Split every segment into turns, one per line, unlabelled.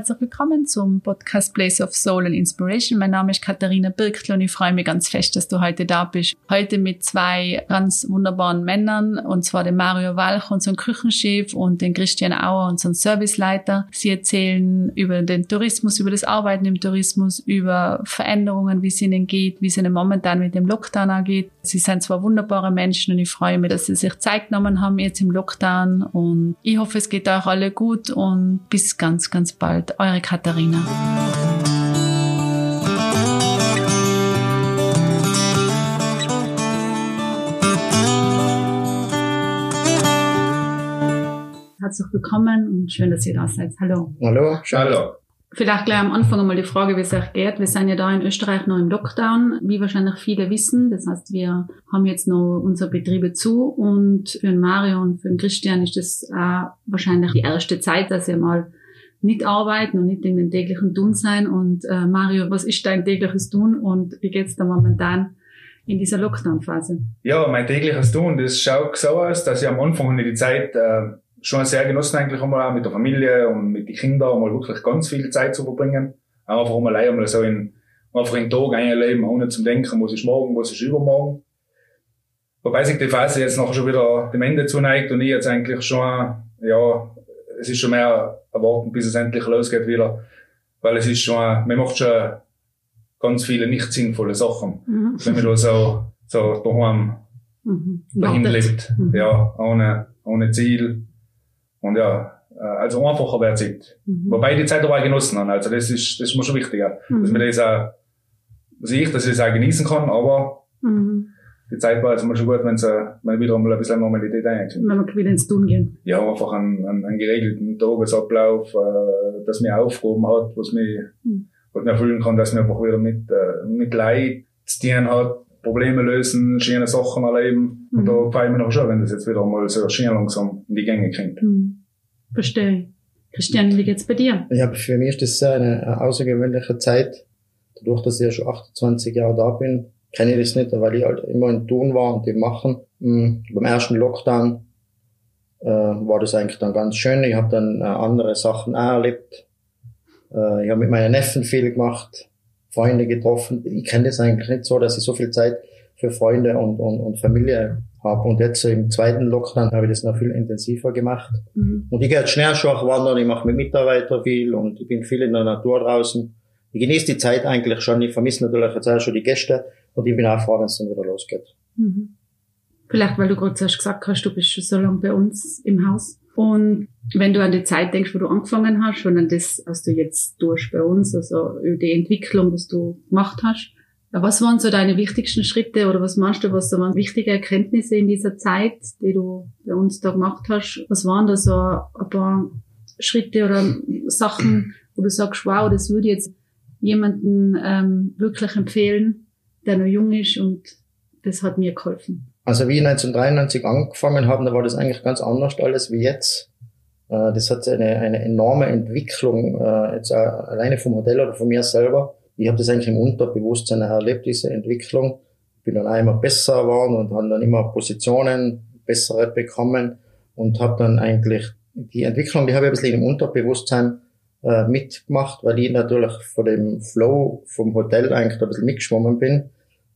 herzlich willkommen zum Podcast Place of Soul and Inspiration. Mein Name ist Katharina Birktl und ich freue mich ganz fest, dass du heute da bist. Heute mit zwei ganz wunderbaren Männern, und zwar den Mario Walch, unseren Küchenchef, und den Christian Auer, unseren Serviceleiter. Sie erzählen über den Tourismus, über das Arbeiten im Tourismus, über Veränderungen, wie es ihnen geht, wie es ihnen momentan mit dem Lockdown angeht. Sie sind zwar wunderbare Menschen und ich freue mich, dass sie sich Zeit genommen haben jetzt im Lockdown und ich hoffe, es geht euch alle gut und bis ganz, ganz bald. Eure Katharina. Herzlich willkommen und schön, dass ihr da seid. Hallo.
Hallo. Hallo.
Vielleicht gleich am Anfang einmal die Frage, wie es euch geht. Wir sind ja da in Österreich noch im Lockdown, wie wahrscheinlich viele wissen. Das heißt, wir haben jetzt noch unsere Betriebe zu und für den Mario und für den Christian ist das auch wahrscheinlich die erste Zeit, dass ihr mal nicht arbeiten und nicht in den täglichen Tun sein. Und äh, Mario, was ist dein tägliches Tun und wie geht's da momentan in dieser Lockdown-Phase?
Ja, mein tägliches Tun, das schaut so aus, dass ich am Anfang die Zeit äh, schon sehr genossen eigentlich einmal auch mit der Familie und mit den Kindern mal wirklich ganz viel Zeit zu verbringen. Einfach einmal einmal so in, einfach in den Tag einleben, ohne zu denken, was ist morgen, was ist übermorgen. Wobei sich die Phase jetzt noch schon wieder dem Ende zuneigt und ich jetzt eigentlich schon, ja, es ist schon mehr erwarten, bis es endlich losgeht wieder. Weil es ist schon, man macht schon ganz viele nicht sinnvolle Sachen. Mhm. Wenn man da so, so daheim mhm. dahin lebt. Mhm. Ja, ohne, ohne Ziel. Und ja, äh, also einfacher wäre Zeit. Mhm. Wobei die Zeit dabei genossen haben. Also das ist, das ist mir schon wichtig, mhm. dass man das auch, dass ich, dass ich das auch genießen kann, aber mhm. Die Zeit war also mal schon gut, wenn es wenn wieder mal ein bisschen Normalität
einkommt. Wenn wir wieder ins Tun gehen.
Ja, einfach einen, einen, einen geregelten Tagesablauf, äh, dass mir Aufgaben hat, was mich, mhm. was mir erfüllen kann, dass mir einfach wieder mit, äh, mit Leid zu tun hat, Probleme lösen, schöne Sachen erleben. Mhm. Und da gefällt mir noch schon, wenn das jetzt wieder mal so schön langsam in die Gänge kommt. Mhm.
Verstehe. Christian, wie geht's bei dir?
Ja, für mich ist das eine außergewöhnliche Zeit. Dadurch, dass ich ja schon 28 Jahre da bin, kenne ich das nicht, weil ich halt immer in Tun war und im Machen. Mhm. Beim ersten Lockdown äh, war das eigentlich dann ganz schön. Ich habe dann äh, andere Sachen auch erlebt. Äh, ich habe mit meinen Neffen viel gemacht. Freunde getroffen. Ich kenne das eigentlich nicht so, dass ich so viel Zeit für Freunde und, und, und Familie habe. Und jetzt im zweiten Lockdown habe ich das noch viel intensiver gemacht. Mhm. Und ich gehe jetzt schnell schon wandern, ich mache mit Mitarbeitern viel und ich bin viel in der Natur draußen. Ich genieße die Zeit eigentlich schon. Ich vermisse natürlich jetzt auch schon die Gäste und ich bin auch froh, wenn es dann wieder losgeht. Mhm.
Vielleicht, weil du gerade zuerst gesagt hast, du bist schon so lange bei uns im Haus. Und wenn du an die Zeit denkst, wo du angefangen hast und an das, was du jetzt tust bei uns, also die Entwicklung, was du gemacht hast, was waren so deine wichtigsten Schritte oder was meinst du, was so waren wichtige Erkenntnisse in dieser Zeit, die du bei uns da gemacht hast? Was waren da so ein paar Schritte oder Sachen, wo du sagst, wow, das würde jetzt jemanden ähm, wirklich empfehlen, der noch jung ist und das hat mir geholfen?
Also wie ich 1993 angefangen habe, da war das eigentlich ganz anders alles wie jetzt. Äh, das hat eine, eine enorme Entwicklung, äh, jetzt alleine vom Modell oder von mir selber. Ich habe das eigentlich im Unterbewusstsein erlebt, diese Entwicklung. Bin dann einmal besser geworden und habe dann immer Positionen bessere bekommen und habe dann eigentlich die Entwicklung, die habe ich ein bisschen im Unterbewusstsein äh, mitgemacht, weil ich natürlich vor dem Flow vom Hotel eigentlich ein bisschen mitgeschwommen bin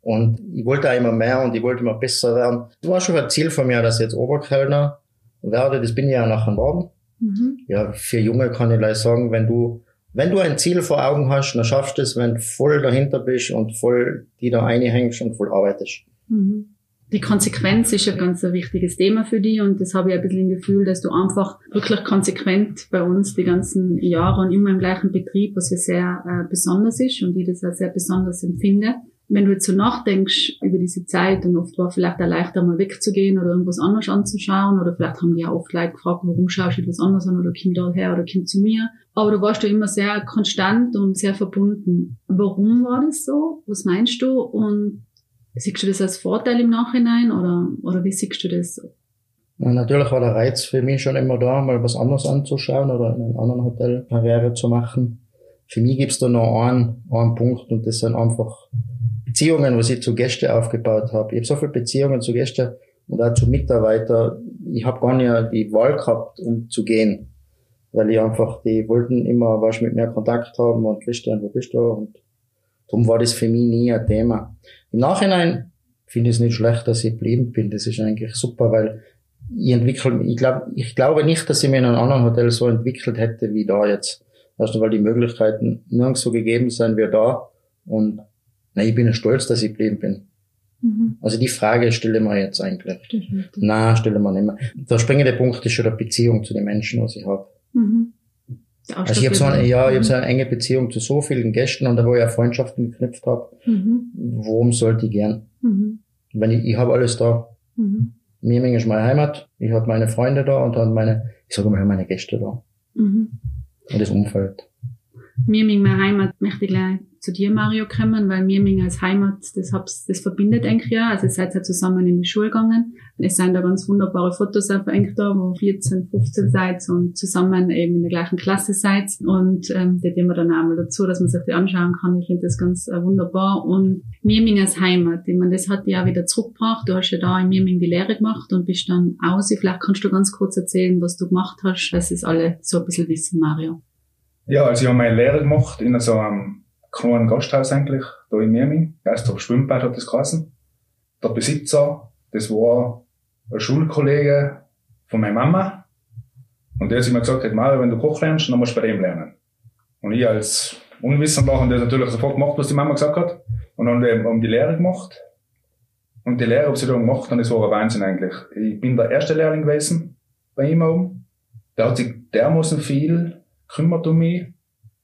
und ich wollte auch immer mehr und ich wollte immer besser werden. Das war schon ein Ziel von mir, dass ich jetzt Oberkellner werde. Das bin ich ja nachher geworden. Mhm. Ja, für Junge kann ich gleich sagen, wenn du, wenn du ein Ziel vor Augen hast, dann schaffst du es, wenn du voll dahinter bist und voll die da einhängst und voll arbeitest.
Mhm. Die Konsequenz ist ein ganz wichtiges Thema für dich und das habe ich ein bisschen im Gefühl, dass du einfach wirklich konsequent bei uns die ganzen Jahre und immer im gleichen Betrieb, was ja sehr äh, besonders ist und ich das auch sehr besonders empfinde wenn du jetzt so nachdenkst über diese Zeit und oft war vielleicht auch leichter mal wegzugehen oder irgendwas anderes anzuschauen oder vielleicht haben die ja oft Leute gefragt, warum schaust du etwas anderes an oder komm da her oder komm zu mir. Aber du warst du immer sehr konstant und sehr verbunden. Warum war das so? Was meinst du? Und siehst du das als Vorteil im Nachhinein oder, oder wie siehst du das?
Ja, natürlich war der Reiz für mich schon immer da, mal was anderes anzuschauen oder in einem anderen Hotel Karriere zu machen. Für mich gibt's da noch einen, einen Punkt und das sind einfach Beziehungen, was ich zu Gästen aufgebaut habe. Ich habe so viele Beziehungen zu Gästen und auch zu Mitarbeitern. Ich habe gar nicht die Wahl gehabt, um zu gehen. weil ich einfach, die wollten immer was mit mir Kontakt haben und Christian, wo bist du? Und darum war das für mich nie ein Thema. Im Nachhinein finde ich es nicht schlecht, dass ich geblieben bin. Das ist eigentlich super, weil ich entwickle, ich glaube, ich glaube nicht, dass ich mir in einem anderen Hotel so entwickelt hätte wie da jetzt. Erstens, weil die Möglichkeiten nirgends so gegeben sind wie da. Und na, ich bin stolz, dass ich geblieben bin. Mhm. Also die Frage stelle man jetzt eigentlich. Na, stelle man nicht mehr. Der springende Punkt ist schon die Beziehung zu den Menschen, was ich habe. Mhm. Also ich habe so eine, ja, ich habe so eine enge Beziehung zu so vielen Gästen und da wo ich auch Freundschaften geknüpft habe. Mhm. Worum sollte ich gern? Mhm. Wenn ich, ich habe alles da. Mhm. Mieming ist meine Heimat. Ich habe meine Freunde da und dann meine, ich sage mal meine Gäste da. Mhm. Und das Umfeld.
Mirming, meine Heimat, möchte ich gleich zu dir, Mario, kommen, weil Mirming als Heimat, das, hab's, das verbindet eigentlich ja. Also, ihr seid ja zusammen in die Schule gegangen. Es sind da ganz wunderbare Fotos auf da, wo 14, 15 seid und zusammen eben in der gleichen Klasse seid. Und, ähm, die nehmen wir dann einmal dazu, dass man sich die anschauen kann. Ich finde das ganz äh, wunderbar. Und Mirming als Heimat, ich meine, das hat dich ja wieder zurückgebracht. Du hast ja da in Mirming die Lehre gemacht und bist dann aus. Vielleicht kannst du ganz kurz erzählen, was du gemacht hast, dass es alle so ein bisschen wissen, Mario.
Ja, also ich habe meine Lehre gemacht in so einem kleinen Gasthaus eigentlich, da in Mirming. Erst auf Schwimmbad hat das geheißen. Der Besitzer, das war ein Schulkollege von meiner Mama. Und der hat immer gesagt, hey, Mario, wenn du Koch lernst, dann musst du bei dem lernen. Und ich als Unwissender habe das natürlich sofort gemacht, was die Mama gesagt hat. Und dann haben die Lehre gemacht. Und die Lehre habe ich dann gemacht und das war ein Wahnsinn eigentlich. Ich bin der erste Lehrling gewesen bei ihm oben. Der hat sich dermaßen viel kümmert um mich.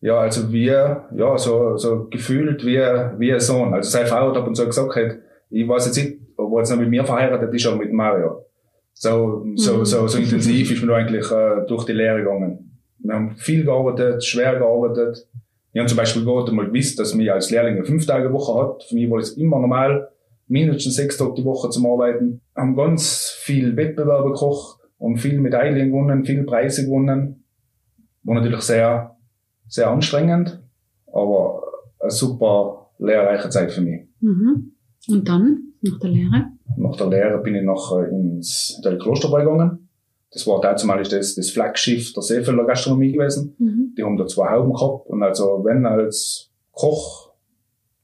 Ja, also wie, ja, so, so gefühlt wie, wie ein Sohn. Also seine Frau hat ab und zu gesagt, halt, ich weiß jetzt nicht, ob er jetzt noch mit mir verheiratet ist oder mit Mario. So, so, mhm. so, so intensiv ist man eigentlich äh, durch die Lehre gegangen. Wir haben viel gearbeitet, schwer gearbeitet. Ich habe zum Beispiel gerade mal gewusst, dass mich als Lehrling eine fünf Tage Woche hat. Für mich war das immer normal, mindestens sechs Tage die Woche zum Arbeiten. Wir haben ganz viel Wettbewerbe gekocht und viel Medaillen gewonnen, viel Preise gewonnen. War natürlich sehr, sehr anstrengend, aber eine super lehrreiche Zeit für mich.
Mhm. Und dann, nach der Lehre?
Nach der Lehre bin ich noch ins Hotel Klosterbräu gegangen. Das war damals das, das Flaggschiff der Seefelder Gastronomie gewesen. Mhm. Die haben da zwei Hauben gehabt. Und also, wenn als Koch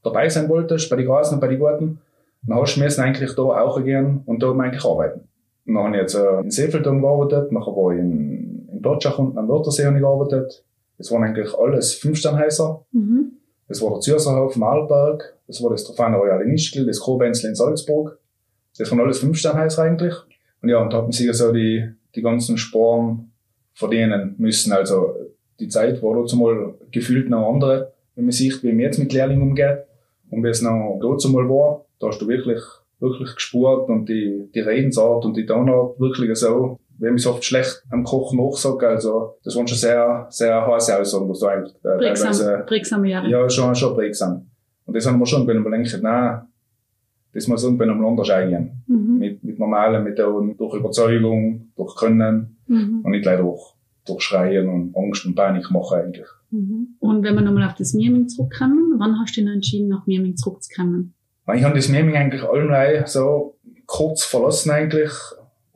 dabei sein wolltest, bei den Grasen und bei den Garten, dann hast du müssen eigentlich da auch gehen und da eigentlich arbeiten. Und dann habe ich jetzt äh, in Seefeldom gearbeitet, nachher war ich in in Dortschach unten am Wörthersee gearbeitet. Das waren eigentlich alles Fünfsternhäuser. Mhm. Das war der Zürserhof Malberg, das war das Trofano Royal in Ischgl, das Kobenzl in Salzburg. Das waren alles Fünfsternhäuser eigentlich. Und ja, und da hat man sich so die, die ganzen Sporen verdienen müssen. Also die Zeit war dazu mal gefühlt noch andere, wenn man sieht, wie man jetzt mit Lehrlingen umgeht und wie es noch dazu mal war. Da hast du wirklich, wirklich gespurt und die, die Redensart und die Tonart wirklich so wenn ich oft schlecht am Kochen nachsage, also das waren schon sehr, sehr heiße Aussagen, was du eigentlich
äh, prägsam, teilweise.
Ja, schon, schon prägsam. Und das haben wir schon, wenn man denkt, nein, das muss irgendwann einmal anders eingehen. Mhm. Mit, mit normalen Methoden, durch Überzeugung, durch Können mhm. und nicht leider durch, durch Schreien und Angst und Panik machen eigentlich.
Mhm. Und wenn wir nochmal auf das Mieming zurückkommen, wann hast du denn entschieden, nach Mieming zurückzukommen?
Ich habe das Mieming eigentlich allem so kurz verlassen eigentlich,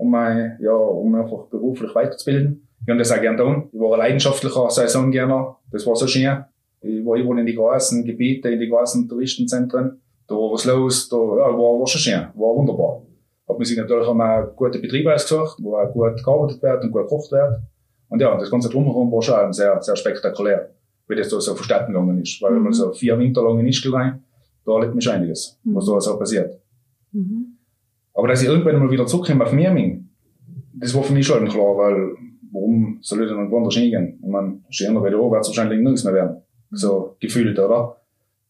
um ja, um einfach beruflich weiterzubilden. Ich habe das auch gerne getan. Ich war ein leidenschaftlicher Saisongärtner. Das war so schön. Ich war überall in die großen Gebiete, in die großen Touristenzentren. Da war was los, da, ja, war, war schon schön. War wunderbar. Hat man sich natürlich auch mal gute Betriebe ausgesucht, wo auch gut gearbeitet wird und gut gekocht wird. Und ja, das ganze Drumherum war schon sehr, sehr spektakulär, wie das da so verstanden gegangen ist. Weil wenn man so vier Winter lang in Ischgl rein, da erlebt man schon einiges, was da so passiert. Mhm. Aber dass ich irgendwann mal wieder zurückkomme auf Miaming, das war für mich schon klar, weil warum soll ich denn woanders hingehen? Ich meine, schöner wie da wird es wahrscheinlich nirgends mehr werden. So gefühlt, oder?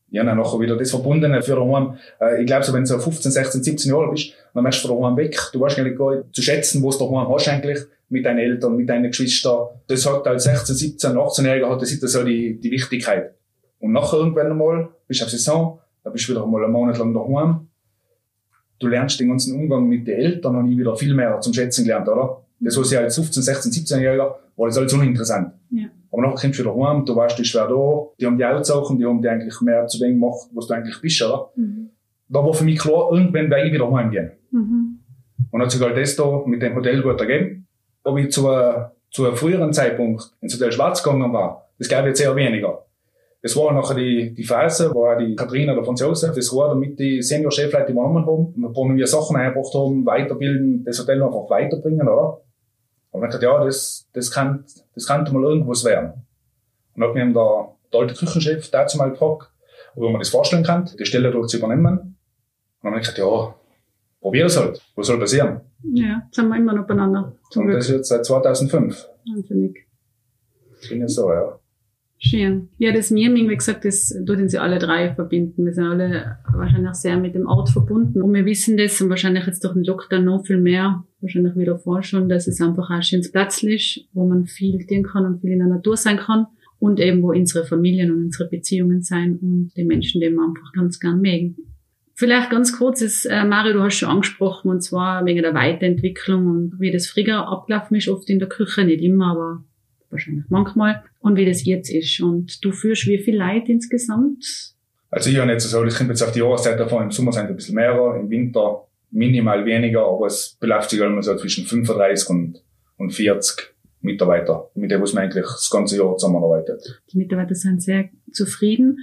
Ja, dann nachher wieder das Verbundene für daheim. Äh, ich glaube, so wenn du so 15, 16, 17 Jahre bist, dann machst du von daheim weg. Du weißt eigentlich gar nicht zu schätzen, was du daheim hast eigentlich, mit deinen Eltern, mit deinen Geschwistern. Das hat als 16, 17, 18-Jähriger hat das so die, die Wichtigkeit. Und nachher irgendwann einmal, bist du auf Saison, dann bist du wieder einmal einen Monat lang daheim, du lernst den ganzen Umgang mit den Eltern und ich wieder viel mehr zum Schätzen gelernt, oder? Das was ich als 15, 16, 17-Jähriger war das alles uninteressant. Ja. Aber nachher kommst du wieder heim, du weißt, du bist wer da, die haben die Outsachen, die haben die eigentlich mehr zu dem gemacht, was du eigentlich bist, oder? Mhm. Da war für mich klar, irgendwann werde ich wieder heimgehen. Mhm. Und hat sich halt das da mit dem Hotel gut ergeben. Ob ich zu, zu einem früheren Zeitpunkt ins Hotel Schwarz gegangen war, das gab jetzt eher weniger. Das war nachher die, die Phase, wo auch die Katharina oder Franz Josef, das war damit die Senior-Chefleute übernommen haben, wo wir Sachen eingebracht haben, weiterbilden, das Hotel einfach weiterbringen, oder? Und ich dachte, ja, das, das kann, das könnte mal irgendwas werden. Und dann hat mir der, der alte Küchenchef dazu mal gefragt, ob man das vorstellen kann, die Stelle dort zu übernehmen. Und dann habe ich gesagt, ja, probier es halt. Was soll passieren?
Ja, jetzt sind wir immer noch beieinander.
Und das ist jetzt seit 2005.
Wahnsinnig.
Ich bin jetzt so, ja.
Schön. Ja, das Mirming, wie gesagt, das tut uns ja alle drei verbinden. Wir sind alle wahrscheinlich sehr mit dem Ort verbunden. Und wir wissen das und wahrscheinlich jetzt durch den Lockdown noch viel mehr, wahrscheinlich wieder vor schon, dass es einfach ein schönes Platz ist, wo man viel tun kann und viel in der Natur sein kann. Und eben, wo unsere Familien und unsere Beziehungen sein und die Menschen, die wir einfach ganz gern mögen. Vielleicht ganz kurz, ist, äh, Mario, du hast schon angesprochen, und zwar wegen der Weiterentwicklung und wie das früher abgelaufen ist, oft in der Küche, nicht immer, aber wahrscheinlich manchmal, und wie das jetzt ist. Und du führst wie viel Leid insgesamt?
Also ich habe nicht so, das kommt jetzt auf die Jahreszeit davon. Im Sommer sind es ein bisschen mehr, im Winter minimal weniger, aber es beläuft sich immer so zwischen 35 und, und 40 Mitarbeiter, mit denen man eigentlich das ganze Jahr zusammenarbeitet.
Die Mitarbeiter sind sehr zufrieden.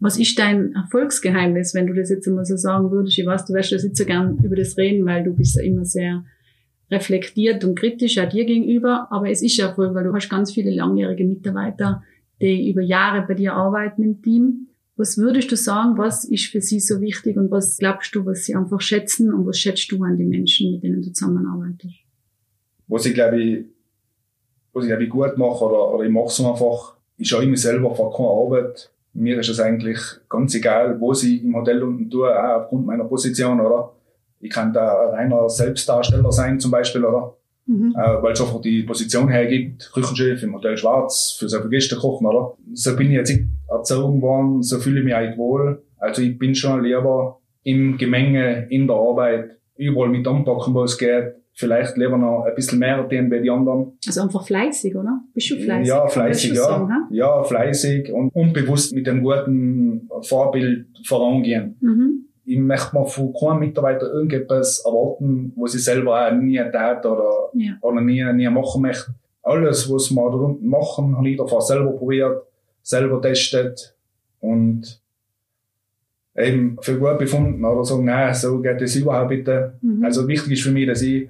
Was ist dein Erfolgsgeheimnis, wenn du das jetzt immer so sagen würdest? Ich weiß, du wirst jetzt nicht so gern über das reden, weil du bist ja immer sehr reflektiert und kritisch auch dir gegenüber, aber es ist ja Erfolg, weil du hast ganz viele langjährige Mitarbeiter, die über Jahre bei dir arbeiten im Team. Was würdest du sagen, was ist für sie so wichtig und was glaubst du, was sie einfach schätzen und was schätzt du an die Menschen, mit denen du zusammenarbeitest?
Was ich glaube ich, was ich glaube ich gut mache oder, oder ich mache es einfach, ich schaue immer selber vor keine Arbeit. Mir ist es eigentlich ganz egal, wo ich im Hotel unten tue, auch aufgrund meiner Position, oder? Ich kann da reiner Selbstdarsteller sein, zum Beispiel, oder? Mhm. Äh, weil es einfach die Position hergibt, Küchenchef im Hotel Schwarz, für so viele Gäste kochen, oder? So bin ich jetzt erzogen worden, so fühle ich mich eigentlich wohl. Also ich bin schon lieber im Gemenge, in der Arbeit, überall mit anpacken, wo es geht. Vielleicht lieber noch ein bisschen mehr tun bei den anderen.
Also einfach fleißig, oder? Bist du fleißig?
Ja, fleißig, ja. Sagen, ja, fleißig und unbewusst mit dem guten Vorbild vorangehen. Mhm ich möchte mir von keinem Mitarbeiter irgendetwas erwarten, was ich selber auch nie tat oder, ja. oder nie, nie machen möchte. Alles, was wir da unten machen, habe ich davor selber probiert, selber testet und eben für gut befunden oder sagen, nein, so geht das überhaupt bitte. Mhm. Also wichtig ist für mich, dass ich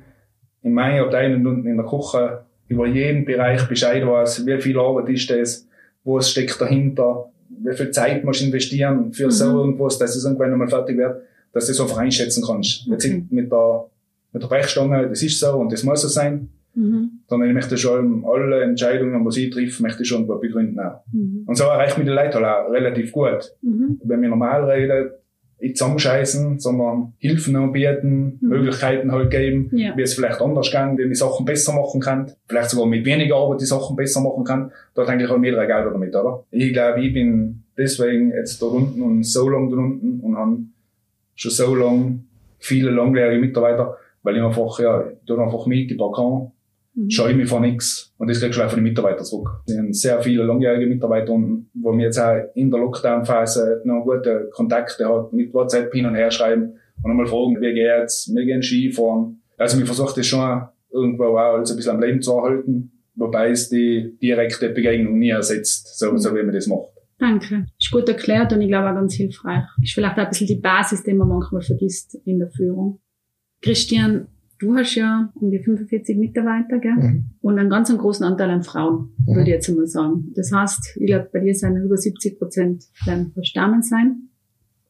in meiner Abteilung unten in der Küche über jeden Bereich Bescheid weiß, wie viel Arbeit ist das, was steckt dahinter, wie viel Zeit musst du investieren für mhm. so irgendwas, dass es irgendwann einmal fertig wird, dass du das einfach einschätzen kannst. Okay. Jetzt mit der, mit der Brechstange, das ist so und das muss so sein. Mhm. Sondern ich möchte schon alle Entscheidungen, die ich treffe, möchte ich schon begründen. Auch. Mhm. Und so erreicht mich die Leute halt auch relativ gut. Mhm. Wenn wir normal reden, nicht zusammenscheißen, sondern Hilfen anbieten, mhm. Möglichkeiten halt geben, ja. wie es vielleicht anders kann, wie man Sachen besser machen kann, vielleicht sogar mit weniger Arbeit die Sachen besser machen kann. Da denke ich halt mehrere Geld damit, oder? Ich glaube, ich bin deswegen jetzt da unten und so lange da unten und habe schon so lange viele langjährige Mitarbeiter, weil ich einfach, ja, ich tue einfach mit, ich mhm. scheue mich vor nichts. Und das kriegst du auch von den Mitarbeitern zurück. Es sind sehr viele langjährige Mitarbeiter, wo wir jetzt auch in der Lockdown-Phase noch gute Kontakte hat, mit WhatsApp hin und her schreiben und einmal fragen, wie geht's, wir gehen Skifahren. Also wir versuchen das schon irgendwo auch alles ein bisschen am Leben zu erhalten, wobei es die direkte Begegnung nie ersetzt, so, so wie man das macht.
Danke. Ist gut erklärt und ich glaube auch ganz hilfreich. Ist vielleicht auch ein bisschen die Basis, die man manchmal vergisst in der Führung. Christian, Du hast ja um die 45 Mitarbeiter, gell? Mhm. Und einen ganz großen Anteil an Frauen, mhm. würde ich jetzt mal sagen. Das heißt, ich glaube, bei dir sind über 70 Prozent werden Damen sein.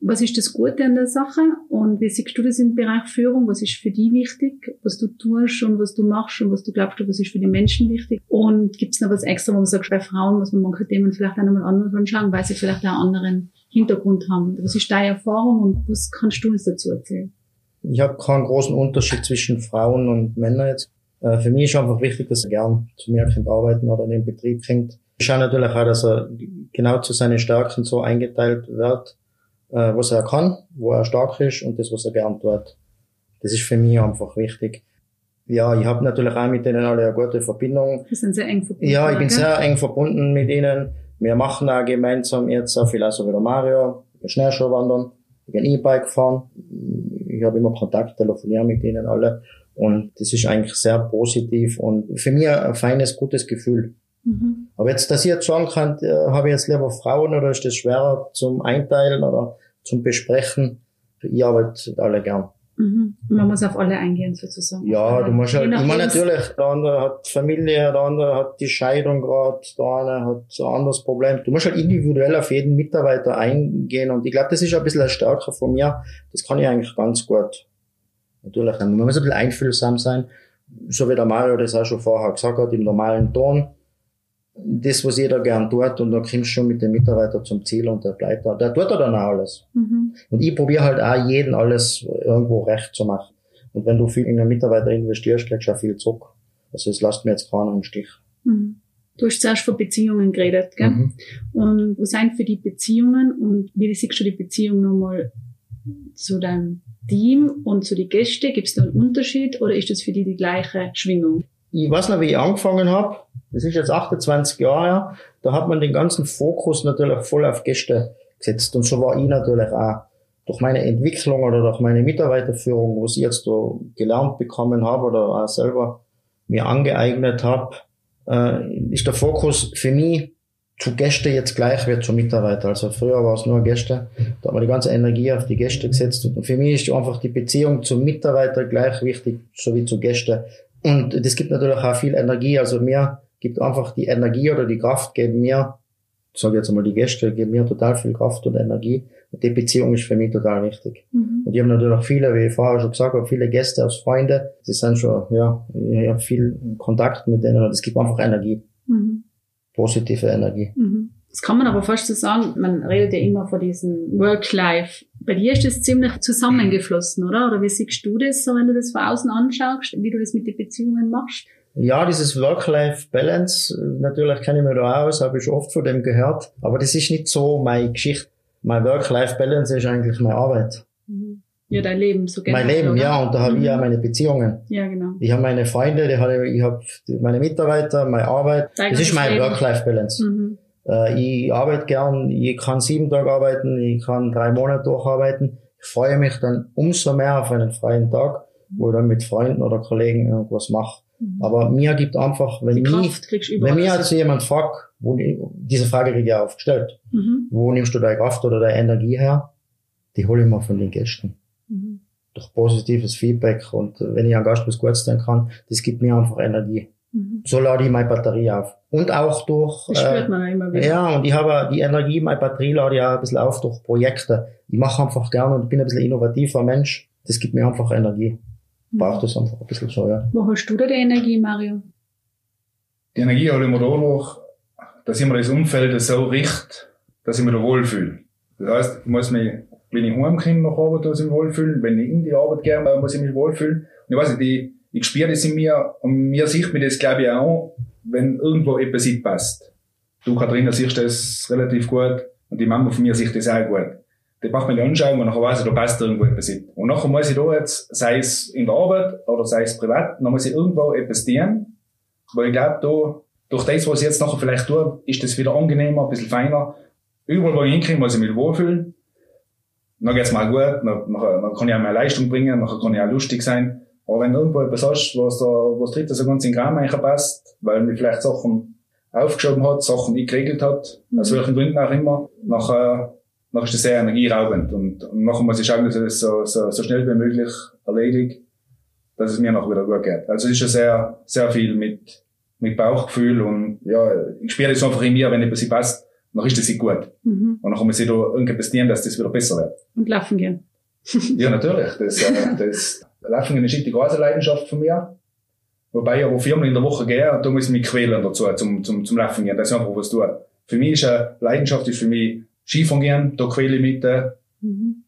Was ist das Gute an der Sache? Und wie siehst du das im Bereich Führung? Was ist für die wichtig? Was du tust und was du machst und was du glaubst, was ist für die Menschen wichtig? Und gibt es noch was extra, wo man sagt, bei Frauen muss man manche Themen vielleicht auch nochmal anders anschauen, weil sie vielleicht auch einen anderen Hintergrund haben? Was ist deine Erfahrung und was kannst du uns dazu erzählen?
Ich habe keinen großen Unterschied zwischen Frauen und Männern jetzt. Äh, für mich ist einfach wichtig, dass er gern zu mir kommt arbeiten oder in den Betrieb kommt. Ich schaue natürlich auch, dass er genau zu seinen Stärken so eingeteilt wird, äh, was er kann, wo er stark ist und das, was er gern tut. Das ist für mich einfach wichtig. Ja, ich habe natürlich auch mit denen alle eine gute Verbindung.
Wir sind sehr eng verbunden.
Ja, ich bin sehr eng verbunden mit ihnen. Wir machen auch gemeinsam jetzt auch viel, also wie der Mario, Schnellschuhwandern, ich bin E-Bike fahren ich habe immer Kontakt, telefoniere mit denen alle. Und das ist eigentlich sehr positiv und für mich ein feines, gutes Gefühl. Mhm. Aber jetzt, dass ich jetzt sagen kann, äh, habe ich jetzt lieber Frauen oder ist das schwerer zum Einteilen oder zum Besprechen? Ich arbeite alle gern.
Mhm. Man muss auf alle eingehen sozusagen.
Ja, du musst halt, ich meine natürlich, der andere hat Familie, der andere hat die Scheidung gerade, der eine hat ein anderes Problem. Du musst halt individuell auf jeden Mitarbeiter eingehen und ich glaube, das ist ein bisschen eine Stärke von mir. Das kann ich eigentlich ganz gut. Natürlich, man muss ein bisschen einfühlsam sein, so wie der Mario das auch schon vorher gesagt hat, im normalen Ton das, was jeder gern tut, und da kommst du schon mit dem Mitarbeiter zum Ziel und der bleibt da. Der tut da dann auch alles. Mhm. Und ich probiere halt auch jeden alles irgendwo recht zu machen. Und wenn du viel in einen Mitarbeiter investierst, kriegst du auch viel zurück. Also es lasst mir jetzt keiner im Stich.
Mhm. Du hast zuerst von Beziehungen geredet, gell? Mhm. Und was sind für die Beziehungen und wie siehst du die Beziehung nochmal zu deinem Team und zu den Gästen? Gibt es da einen Unterschied oder ist das für die die gleiche Schwingung?
Ich weiß noch, wie ich angefangen habe das ist jetzt 28 Jahre her, da hat man den ganzen Fokus natürlich voll auf Gäste gesetzt. Und so war ich natürlich auch durch meine Entwicklung oder durch meine Mitarbeiterführung, was ich jetzt da gelernt bekommen habe oder auch selber mir angeeignet habe, äh, ist der Fokus für mich zu Gäste jetzt gleich wird zu Mitarbeiter. Also früher war es nur Gäste, da hat man die ganze Energie auf die Gäste gesetzt. Und für mich ist einfach die Beziehung zum Mitarbeiter gleich wichtig, so wie zu Gäste. Und das gibt natürlich auch viel Energie. Also mir gibt einfach die Energie oder die Kraft, geben mir, sage jetzt einmal die Gäste, geben mir total viel Kraft und Energie. Und die Beziehung ist für mich total wichtig. Mhm. Und ich habe natürlich auch viele, wie ich vorher schon gesagt habe, viele Gäste aus Freunde. Die sind schon, ja, ich habe viel Kontakt mit denen und es gibt einfach Energie. Mhm. Positive Energie.
Mhm. Das kann man aber fast so sagen, man redet ja immer von diesem Work-Life. Bei dir ist das ziemlich zusammengeflossen, oder? Oder wie siehst du das, so wenn du das von außen anschaust, wie du das mit den Beziehungen machst?
Ja, dieses Work-Life-Balance, natürlich kenne ich mich da aus, habe ich oft von dem gehört, aber das ist nicht so meine Geschichte. Mein Work-Life-Balance ist eigentlich meine Arbeit.
Mhm. Ja, dein Leben, so
generell. Mein Leben, oder? ja, und da habe mhm. ich ja meine Beziehungen.
Ja, genau.
Ich habe meine Freunde, ich habe, ich habe meine Mitarbeiter, meine Arbeit. das ist mein Work-Life-Balance. Mhm. Äh, ich arbeite gern, ich kann sieben Tage arbeiten, ich kann drei Monate durcharbeiten. Ich freue mich dann umso mehr auf einen freien Tag, wo ich dann mit Freunden oder Kollegen irgendwas mache. Mhm. Aber mir gibt einfach, wenn, mich, wenn mir also jemand fragt, wo, diese Frage kriege ich ja aufgestellt, mhm. wo nimmst du deine Kraft oder deine Energie her? Die hole ich mir von den Gästen. Mhm. Durch positives Feedback und wenn ich einen Gast was Gutes tun kann, das gibt mir einfach Energie. Mhm. So lade ich meine Batterie auf. Und auch durch,
das spürt man äh, immer wieder.
ja, und ich habe die Energie, meine Batterie lade ich auch ein bisschen auf durch Projekte. Ich mache einfach gerne und bin ein bisschen innovativer Mensch. Das gibt mir einfach Energie braucht es einfach ein bisschen so, ja.
Wo hast du da die Energie, Mario?
Die Energie hole ich mir dadurch, dass ich mir das Umfeld so richte, dass ich mich da wohlfühle. Das heißt, ich muss mich, wenn ich heimkomme nach Arbeit, muss ich mich wohlfühlen. Wenn ich in die Arbeit gehe, muss ich mich wohlfühlen. Und ich weiß nicht, ich, ich spüre das in mir, und mir sieht mir das, glaube ich, auch, wenn irgendwo etwas nicht passt. Du, Katharina, siehst das relativ gut, und die Mama von mir sieht das auch gut die macht mir die Anschauung und nachher weiss ich, da passt irgendwo etwas hin. Und nachher muss ich da jetzt, sei es in der Arbeit oder sei es privat, dann muss ich irgendwo etwas tun, weil ich glaube, da, durch das, was ich jetzt nachher vielleicht tue, ist das wieder angenehmer, ein bisschen feiner. Überall, wo ich hinkomme, muss ich mich wohlfühlen. Dann geht's mal gut, dann, dann, kann ich auch mehr Leistung bringen, dann kann ich auch lustig sein. Aber wenn du irgendwo etwas hast, was da, was dritte so ganz in den Kram passt, weil mir vielleicht Sachen aufgeschoben hat, Sachen nicht geregelt hat, aus welchen Gründen auch immer, nachher, nachher ist das sehr energieraubend. Und, und nachher muss ich schauen, dass ich das so, so, so schnell wie möglich erledige, dass es mir nachher wieder gut geht. Also es ist schon sehr, sehr viel mit, mit Bauchgefühl und ja, ich spüre das einfach in mir, wenn etwas passt, dann ist das nicht gut. Mhm. Und dann muss ich da irgendetwas tun, dass das wieder besser wird.
Und laufen gehen.
ja, natürlich. Das, äh, das Laufen ist die große Leidenschaft von mir. Wobei ich aber viermal in der Woche gehe, und da muss ich mich quälen dazu, zum, zum, zum Laufen gehen. Das ist einfach was tun. Für mich ist eine Leidenschaft ist für mich Skifahren gehen, da quäle ich mit. Mhm.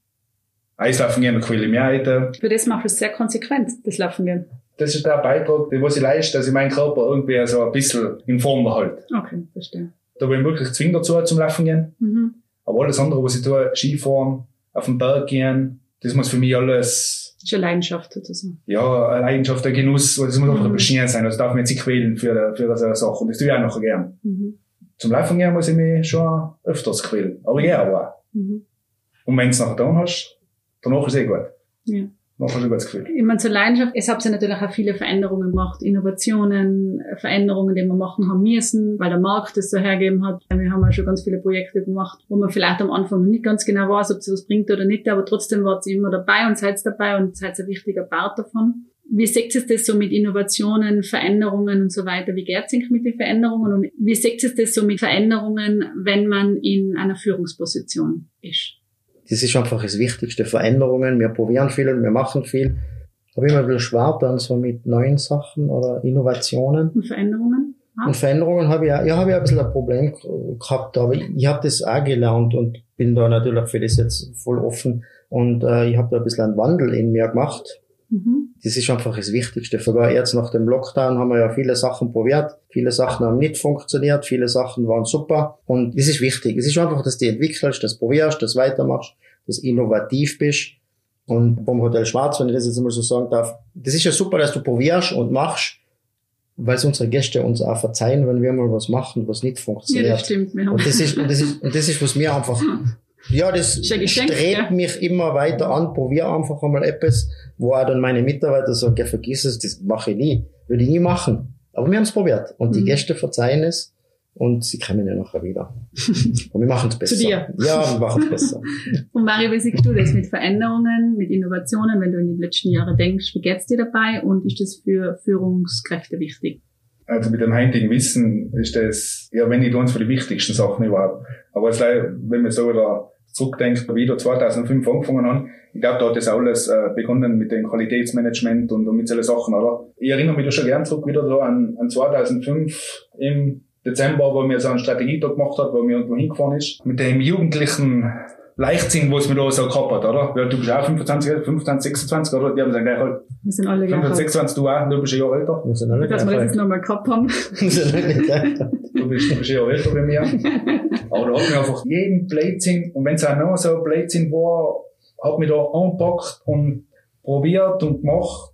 Eislaufen gehen, da quäle ich mich auch.
Für das machst du es sehr konsequent, das Laufen gehen.
Das ist der Beitrag, den was ich leiste, dass ich meinen Körper irgendwie so ein bisschen in Form behalte.
Okay, verstehe.
Da bin ich wirklich zwingend dazu, zum Laufen gehen. Mhm. Aber alles andere, was ich tue, Skifahren, auf den Berg gehen, das muss für mich alles...
Das ist eine Leidenschaft sozusagen.
Ja, eine Leidenschaft, ein Genuss, das muss einfach mhm. ein bisschen sein. Also darf man jetzt nicht quälen für, für eine Sache. Und das tue ich auch noch gern. Mhm zum Laufen gehen muss ich mich schon öfters quälen. Aber ich gehe auch. Mhm. Und wenn du es nachher dann hast, danach ist es eh gut.
Ja.
Noch ein gutes Gefühl.
Ich meine, zur Leidenschaft, es hat ja natürlich auch viele Veränderungen gemacht, Innovationen, Veränderungen, die wir machen haben müssen, weil der Markt es so hergeben hat. Wir haben ja schon ganz viele Projekte gemacht, wo man vielleicht am Anfang noch nicht ganz genau weiß, ob es was bringt oder nicht, aber trotzdem war sie immer dabei und seid dabei und seid ein wichtiger Part davon. Wie seht ihr das so mit Innovationen, Veränderungen und so weiter? Wie geht es mit den Veränderungen? Und wie seht ihr das so mit Veränderungen, wenn man in einer Führungsposition ist?
Das ist einfach das Wichtigste. Veränderungen, wir probieren viel, wir machen viel. Habe immer ein bisschen schwer dann so mit neuen Sachen oder Innovationen.
Und Veränderungen?
Ja. Und Veränderungen habe ich ja, ja, habe ich ein bisschen ein Problem gehabt, aber ich, ich habe das auch gelernt und bin da natürlich für das jetzt voll offen. Und äh, ich habe da ein bisschen einen Wandel in mir gemacht. Mhm. Das ist einfach das Wichtigste. Sogar jetzt nach dem Lockdown haben wir ja viele Sachen probiert. Viele Sachen haben nicht funktioniert. Viele Sachen waren super. Und das ist wichtig. Es ist einfach, dass du entwickelst, das probierst, das weitermachst, dass innovativ bist. Und beim Hotel Schwarz, wenn ich das jetzt mal so sagen darf, das ist ja super, dass du probierst und machst, weil es unsere Gäste uns auch verzeihen, wenn wir mal was machen, was nicht funktioniert. Ja,
das stimmt.
Und das ist, und das ist, und das ist, was mir einfach Ja, das strebt ja. mich immer weiter an. Probier einfach einmal etwas, wo auch dann meine Mitarbeiter sagen, ja, vergiss es, das mache ich nie. Würde ich nie machen. Aber wir haben es probiert. Und die mhm. Gäste verzeihen es. Und sie kommen ja nachher wieder. Und wir machen es besser.
Zu dir.
Ja, wir machen es besser.
Und Mario, wie siehst du das mit Veränderungen, mit Innovationen, wenn du in die letzten Jahre denkst, wie geht's dir dabei und ist das für Führungskräfte wichtig?
Also mit dem heutigen Wissen ist das, ja, wenn nicht uns für die wichtigsten Sachen überhaupt. Aber es, wenn man so da zurückdenkt, wie du 2005 angefangen haben, ich glaube, da hat das alles äh, begonnen mit dem Qualitätsmanagement und, und mit solchen Sachen, oder? Ich erinnere mich da schon gern zurück wieder da an, an 2005 im Dezember, wo wir so einen Strategietag gemacht hat, wo wir irgendwo hingefahren ist, mit dem jugendlichen Leichtsinn, was man da so gehabt hat, oder? Ja, du bist auch 25, 25, 26, oder? Die haben gesagt, gleich halt.
Wir sind alle
25, 26, du auch, du bist ein Jahr älter.
Wir sind alle
Dass wir das jetzt nochmal gehabt haben.
du bist, du bist ein Jahr älter bei mir. Aber da hat mir einfach jeden Blödsinn, und wenn es auch noch so ein Blödsinn war, hat mich da angepackt und probiert und gemacht.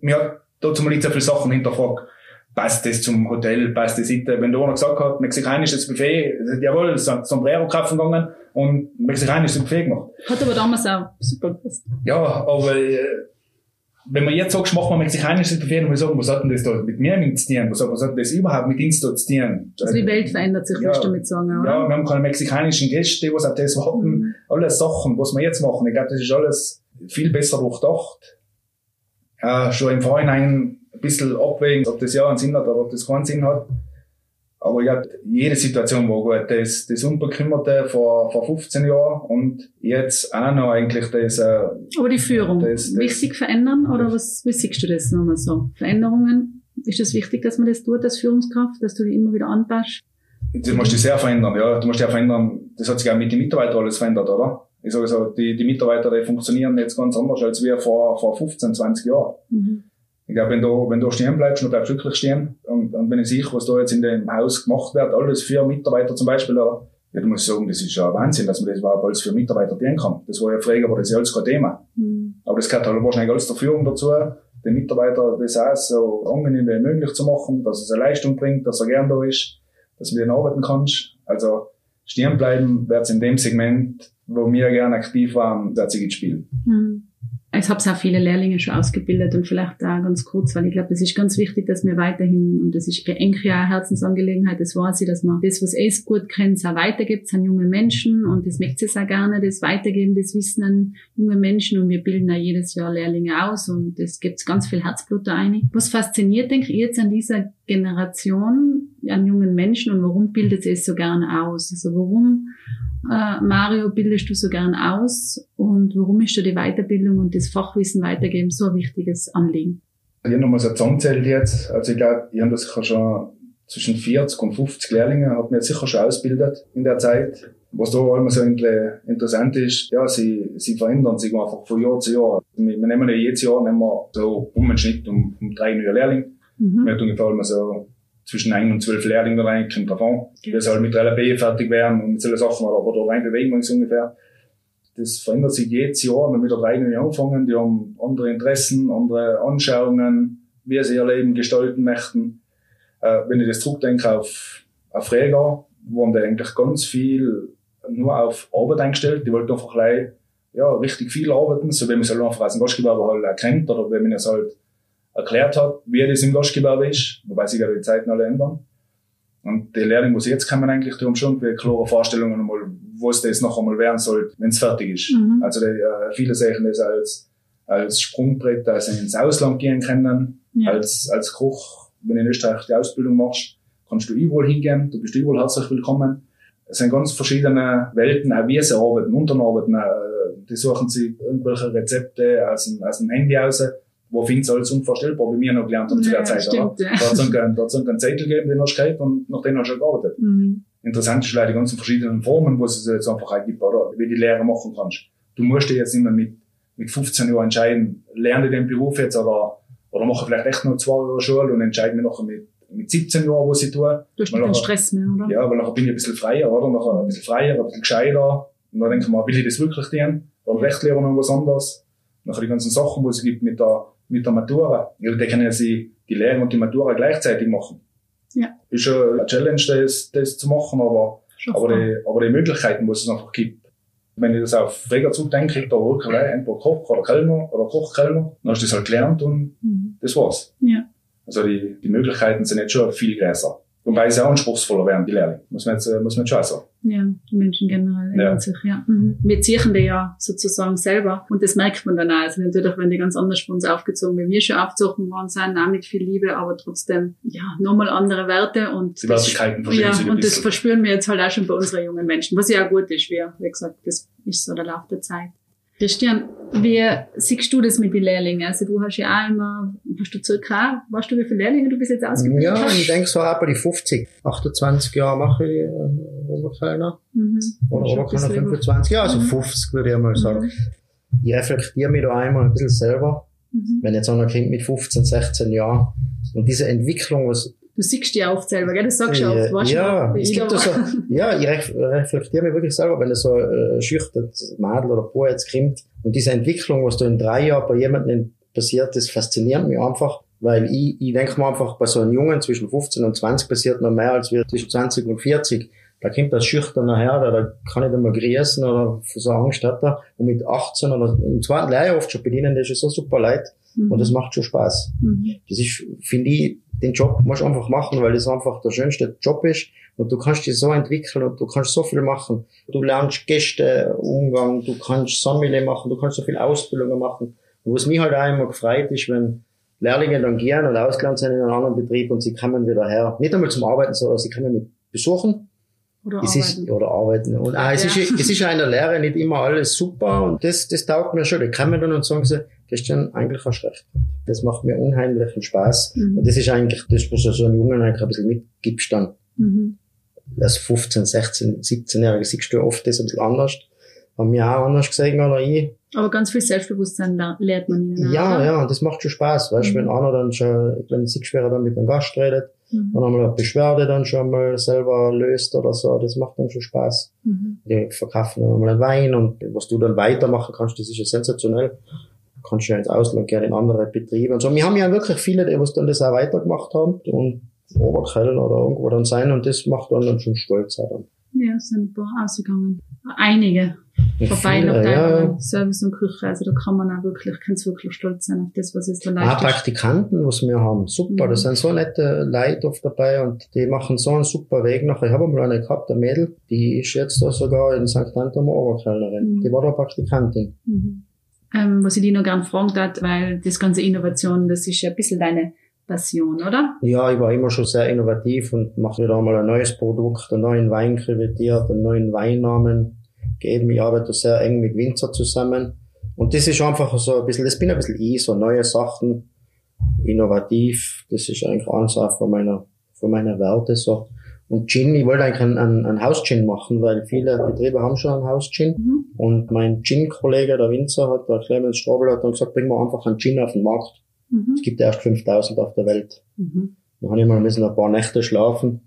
Mir hat dazu mal nicht so viele Sachen hinterfragt passt das zum Hotel, passt das nicht. Wenn der einer gesagt hat, mexikanisches Buffet, jawohl, Sombrero kaufen gegangen und mexikanisches Buffet gemacht.
Hat aber damals auch super gepasst.
Ja, aber äh, wenn man jetzt sagt, machen wir mexikanisches Buffet, dann muss ich sagen, was hat denn das da mit mir zu tun? Was, was hat das überhaupt mit uns da zu tun?
Also die Welt verändert sich, ja, willst du damit sagen, oder?
Ja, wir haben keine mexikanischen Gäste, was auf das warten. Mhm. Alle Sachen, was wir jetzt machen, ich glaube, das ist alles viel besser durchdacht. Ja, schon im Vorhinein ein bisschen abwägen, ob das ja einen Sinn hat oder ob das keinen Sinn hat. Aber ja, jede Situation war gut. Das, das Unbekümmerte vor, vor 15 Jahren und jetzt auch noch eigentlich das. Äh,
Aber die Führung, das, das, wichtig verändern oder was, wie siehst du das nochmal so? Veränderungen, ist es das wichtig, dass man das tut als Führungskraft, dass du dich immer wieder anpasst?
Du musst dich sehr verändern, ja. Du musst dich auch verändern. Das hat sich auch mit den Mitarbeitern alles verändert, oder? Ich sage so, die, die Mitarbeiter, die funktionieren jetzt ganz anders als wir vor, vor 15, 20 Jahren. Mhm. Ich glaube, wenn du, wenn du stehen bleibst, dann bleibst du wirklich stehen. Und, und wenn ich sehe, was da jetzt in dem Haus gemacht wird, alles für Mitarbeiter zum Beispiel, ja, du musst sagen, das ist ja Wahnsinn, dass man das überhaupt alles für Mitarbeiter dienen kann. Das war ja früher, aber das ist ja alles kein Thema. Mhm. Aber das gehört halt wahrscheinlich alles der Führung dazu, den Mitarbeiter das auch so angenehm wie möglich zu machen, dass es eine Leistung bringt, dass er gern da ist, dass du mit ihm arbeiten kannst. Also, stehen bleiben wird in dem Segment, wo wir gerne aktiv waren, das sich spielen. Mhm
ich habe auch viele Lehrlinge schon ausgebildet und vielleicht da ganz kurz, weil ich glaube, das ist ganz wichtig, dass wir weiterhin, und das ist eigentlich eine Herzensangelegenheit, das war sie, dass man das, was es gut kennt, auch weitergibt an junge Menschen und das möchte sie auch gerne, das Weitergeben, das Wissen an junge Menschen und wir bilden ja jedes Jahr Lehrlinge aus und das gibt ganz viel Herzblut da ein. Was fasziniert, denke ich, jetzt an dieser Generation, an jungen Menschen und warum bildet sie es so gerne aus? Also warum äh, Mario, bildest du so gern aus und warum ist dir die Weiterbildung und das Fachwissen weitergeben so ein wichtiges Anliegen?
Ich habe nochmal so zusammenzählt jetzt. Also ich glaube, ich habe das schon zwischen 40 und 50 Lehrlinge, hat mir sicher schon ausgebildet in der Zeit. Was da immer so interessant ist, ja, sie, sie verändern sich einfach von Jahr zu Jahr. Wir nehmen ja jedes Jahr nehmen wir so um den Schnitt um, um drei neue Lehrlinge. Mhm. Wir haben ungefähr immer so zwischen 9 und 12 Lehrlinge da rein, kommt davon. Okay. Wir sollen mit LB fertig werden und solche Sachen, oder, oder rein bewegen wir uns ungefähr. Das verändert sich jedes Jahr, wenn wir mit der drei neu anfangen, die haben andere Interessen, andere Anschauungen, wie sie ihr Leben gestalten möchten. Äh, wenn ich das zurückdenke auf, auf Reger, wo haben die eigentlich ganz viel nur auf Arbeit eingestellt, die wollten einfach gleich ja, richtig viel arbeiten, so wenn man es halt einfach als ein Gastgewerbe halt erkennt oder wenn man es halt erklärt hat, wie das im Gastgewerbe ist, wobei sich ja die Zeiten alle ändern. Und die Lehrlinge, die sie jetzt kommen, eigentlich, die haben schon klare Vorstellungen einmal, was das noch einmal werden soll, wenn es fertig ist.
Mhm.
Also die, äh, viele sehen das als, als Sprungbrett, dass sie ins Ausland gehen können,
Ja.
als, als Koch, wenn du in Österreich die Ausbildung machst, kannst du überall hingehen, du bist überall herzlich willkommen. Es sind ganz verschiedene Welten, auch wie sie arbeiten, unterarbeiten, äh, die suchen sich irgendwelche Rezepte aus dem, aus dem Handy raus, wo finden sie alles unvorstellbar, wie wir noch gelernt haben zu der
Ja,
Zeit, oder?
stimmt, ja.
Da hat es einen, da einen Zettel gegeben, den hast du gehabt und nach dem hast du gearbeitet.
Mhm.
Interessant ist leider die ganzen verschiedenen Formen, wo es jetzt einfach auch gibt, oder wie die Lehre machen kannst. Du musst dich jetzt nicht mehr mit, mit 15 Jahren entscheiden, lerne ich den Beruf jetzt oder, oder mache vielleicht echt noch zwei Jahre Schule und entscheide mich nachher mit, mit 17 Jahren, was ich tue.
Du hast keinen Stress mehr, oder?
Ja, weil nachher bin ich ein bisschen freier, oder? Nachher ein bisschen freier, ein bisschen gescheiter. Und dann denke ich mir, will ich das wirklich tun? Oder Recht lernen noch was anderes? Nachher die ganzen Sachen, die es gibt mit der, mit der Matura. Ja, die können ja sie, die Lehre und die Matura gleichzeitig machen.
Ja.
Ist schon eine Challenge, das, das zu machen, aber, aber die, aber die Möglichkeiten, die es einfach gibt. Wenn ich das auf Früher zurückdenke, da wirklich entweder Koch oder Kellner oder Kochkellner, dann hast du das halt gelernt und
Mhm.
das war's.
Ja.
Also die, die Möglichkeiten sind jetzt schon viel größer. Wobei sie auch anspruchsvoller werden, die Lehrlinge. Muss man jetzt, äh, muss man jetzt schon sagen.
Ja, die Menschen generell
Ja.
ändern sich, ja. Mhm. Wir ziehen die ja sozusagen selber und das merkt man dann auch. Also natürlich, wenn die ganz anders von uns aufgezogen, wie wir schon aufgezogen worden sind, auch mit viel Liebe, aber trotzdem, ja, nochmal andere Werte und
Die
das-
Wertigkeiten
ja,
sich
und das verspüren wir jetzt halt auch schon bei unseren jungen Menschen, was ja auch gut ist, wie, wie gesagt, das ist so der Lauf der Zeit. Christian, wie siehst du das mit den Lehrlingen? Also du hast ja auch immer, hast du circa, weißt du, wie viele Lehrlinge du bis jetzt ausgebildet
Ja,
hast?
ich denke so etwa die 50. 28 Jahre mache ich äh, Oberkellner.
Mhm.
Oder
bisschen
25. Ja, also
Mhm.
50 würde ich mal sagen.
Mhm.
Ich reflektiere mich da einmal ein bisschen selber.
Mhm.
Wenn jetzt einer Kind mit 15, 16 Jahren und diese Entwicklung, was
Du siehst die oft selber, gell? Das sagst du
Ja,
oft. Weißt
ja,
du, wie
es
ich
gibt ja so, ja, ich ref reflektiere mich wirklich selber, wenn so äh, schüchtert Mädel oder Bub jetzt kommt und diese Entwicklung, was da in drei Jahren bei jemandem passiert, das fasziniert mich einfach, weil ich, ich denke mir einfach, bei so einem Jungen zwischen 15 und 20 passiert noch mehr als wir zwischen 20 und 40. Da kommt das schüchterne her, da, da kann ich nicht mehr grüßen oder so Angst hat er. Und mit 18 oder im zweiten Lehrjahr oft schon bedienen, das ist so super leid
Mhm.
und das macht schon Spaß.
Mhm.
Das ist, finde ich, den Job musst du einfach machen, weil das einfach der schönste Job ist. Und du kannst dich so entwickeln und du kannst so viel machen. Du lernst Gäste, Umgang, du kannst Sommelier machen, du kannst so viel Ausbildungen machen. Und was mich halt auch immer gefreut ist, wenn Lehrlinge dann gehen und ausgelernt sind in einem anderen Betrieb und sie kommen wieder her. Nicht einmal zum Arbeiten, sondern sie kommen mit besuchen
Oder
es ist,
arbeiten.
oder arbeiten. Und ah, es,
Ja.
ist, es ist ja in der Lehre nicht immer alles super und das, das taugt mir schon. Die kommen dann und sagen sie, Christian, eigentlich hast du recht. Das macht mir unheimlichen Spaß.
Mhm.
Und das ist eigentlich das, was du so einem Jungen eigentlich ein bisschen mitgibst dann.
Mhm.
Als 15, 16, 17-Jährige siehst du oft das ein bisschen anders. Haben wir auch anders gesehen, oder ich.
Aber ganz viel Selbstbewusstsein lehrt man ihnen.
Ja,
oder?
ja, und das macht schon Spaß, weißt du,
Mhm.
wenn einer dann schon, wenn siehst, wer dann mit dem Gast redet,
Mhm.
und einmal eine Beschwerde dann schon mal selber löst oder so, das macht dann schon Spaß.
Mhm.
Die verkaufen dann mal einen Wein und was du dann weitermachen kannst, das ist ja sensationell. Du kannst ja ins Ausland gehen, in andere Betriebe und so. Wir haben ja wirklich viele, die was dann das auch weitergemacht haben und Oberkellner oder irgendwo dann sein und das macht dann, dann schon stolz dann.
Ja, sind ein paar ausgegangen. Einige. Von
viele,
beiden
ja.
Service und Küche. Also da kann man auch wirklich, kannst wirklich stolz sein auf das, was es da
Auch
leistet.
Praktikanten, was wir haben, super,
Mhm.
da sind so nette Leute oft dabei und die machen so einen super Weg nachher. Ich habe mal eine gehabt, eine Mädel, die ist jetzt da sogar in St. Anton Oberkellnerin.
Mhm.
Die war da Praktikantin.
Mhm. Ähm, was ich dich noch gern fragen hat, weil das ganze Innovation, das ist ja ein bisschen deine Passion, oder?
Ja, ich war immer schon sehr innovativ und mache wieder einmal ein neues Produkt, einen neuen Wein krevetiert, einen neuen Weinnamen gegeben. Ich arbeite sehr eng mit Winzer zusammen. Und das ist einfach so ein bisschen, das bin ein bisschen ich, so neue Sachen, innovativ. Das ist eigentlich eins auch von meiner, von meiner Werte, so. Und Gin, ich wollte eigentlich einen, einen, einen Haus-Gin machen, weil viele Betriebe haben schon einen Haus-Gin.
Mhm.
Und mein Gin-Kollege, der Winzer, hat, der Clemens Strobel, hat dann gesagt, bring mal einfach einen Gin auf den Markt.
Mhm.
Es gibt erst 5000 auf der Welt.
Mhm.
Dann habe ich mal ein bisschen ein paar Nächte schlafen.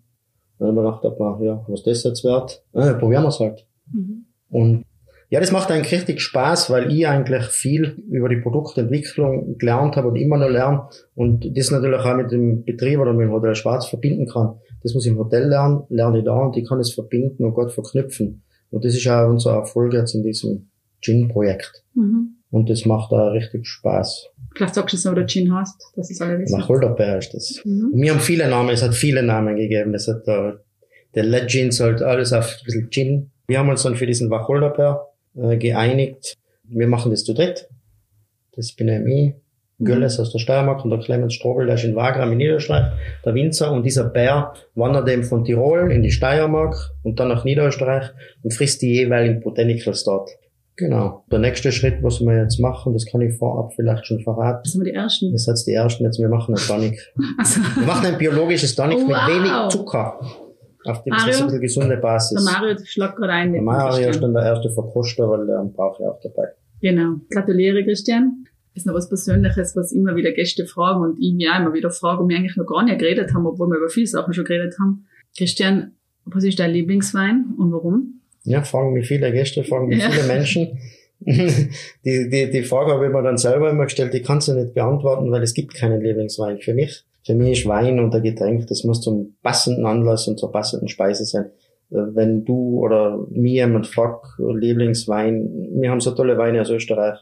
Dann habe ich mir gedacht, aber, ja, was das jetzt wert? Äh, probieren wir's halt.
Mhm.
Und ja, das macht eigentlich richtig Spaß, weil ich eigentlich viel über die Produktentwicklung gelernt habe und immer noch lerne und das natürlich auch mit dem Betrieb oder mit dem Hotel Schwarz verbinden kann. Das muss ich im Hotel lernen, lerne ich da und ich kann es verbinden und Gott verknüpfen. Und das ist auch unser Erfolg jetzt in diesem Gin-Projekt.
Mhm.
Und das macht da richtig Spaß.
Vielleicht sagst du es noch, der Gin heißt, dass es alle wissen.
Wacholderbeer ist das.
Mhm.
Und wir haben viele Namen, es hat viele Namen gegeben. Es hat da, der Legends halt alles auf ein bisschen Gin. Wir haben uns dann für diesen Wacholderbeer äh, geeinigt. Wir machen das zu dritt. Das bin eben ich, Gölles aus der Steiermark und der Clemens Strobel, der ist in Wagram in Niederösterreich, der Winzer. Und dieser Bär wandert eben von Tirol in die Steiermark und dann nach Niederösterreich und frisst die jeweiligen Botanicals dort. Genau. Der nächste Schritt, was wir jetzt machen, das kann ich vorab vielleicht schon verraten.
Das sind wir die Ersten.
Ihr seid die Ersten, jetzt wir machen einen Tonic.
Also,
Wir machen ein biologisches Tonic
Oh,
mit
wow.
wenig Zucker. Auf dem
Mario?
ist ein gesunde
der
Basis.
Mario schlagt gerade ein.
Der Mario ist dann der erste Verkoster, weil der braucht ja auch dabei.
Genau. Gratuliere, Christian. Das ist noch was Persönliches, was immer wieder Gäste fragen und ich mir auch immer wieder frage und wir eigentlich noch gar nicht geredet haben, obwohl wir über viele Sachen schon geredet haben. Christian, was ist dein Lieblingswein und warum?
Ja, fragen mich viele Gäste, fragen mich
Ja.
viele Menschen. die, die, die Frage habe ich mir dann selber immer gestellt, die kannst du nicht beantworten, weil es gibt keinen Lieblingswein für mich. Für mich ist Wein und ein Getränk, das muss zum passenden Anlass und zur passenden Speise sein. Äh, Wenn du oder mir jemand fragt, Lieblingswein, wir haben so tolle Weine aus Österreich.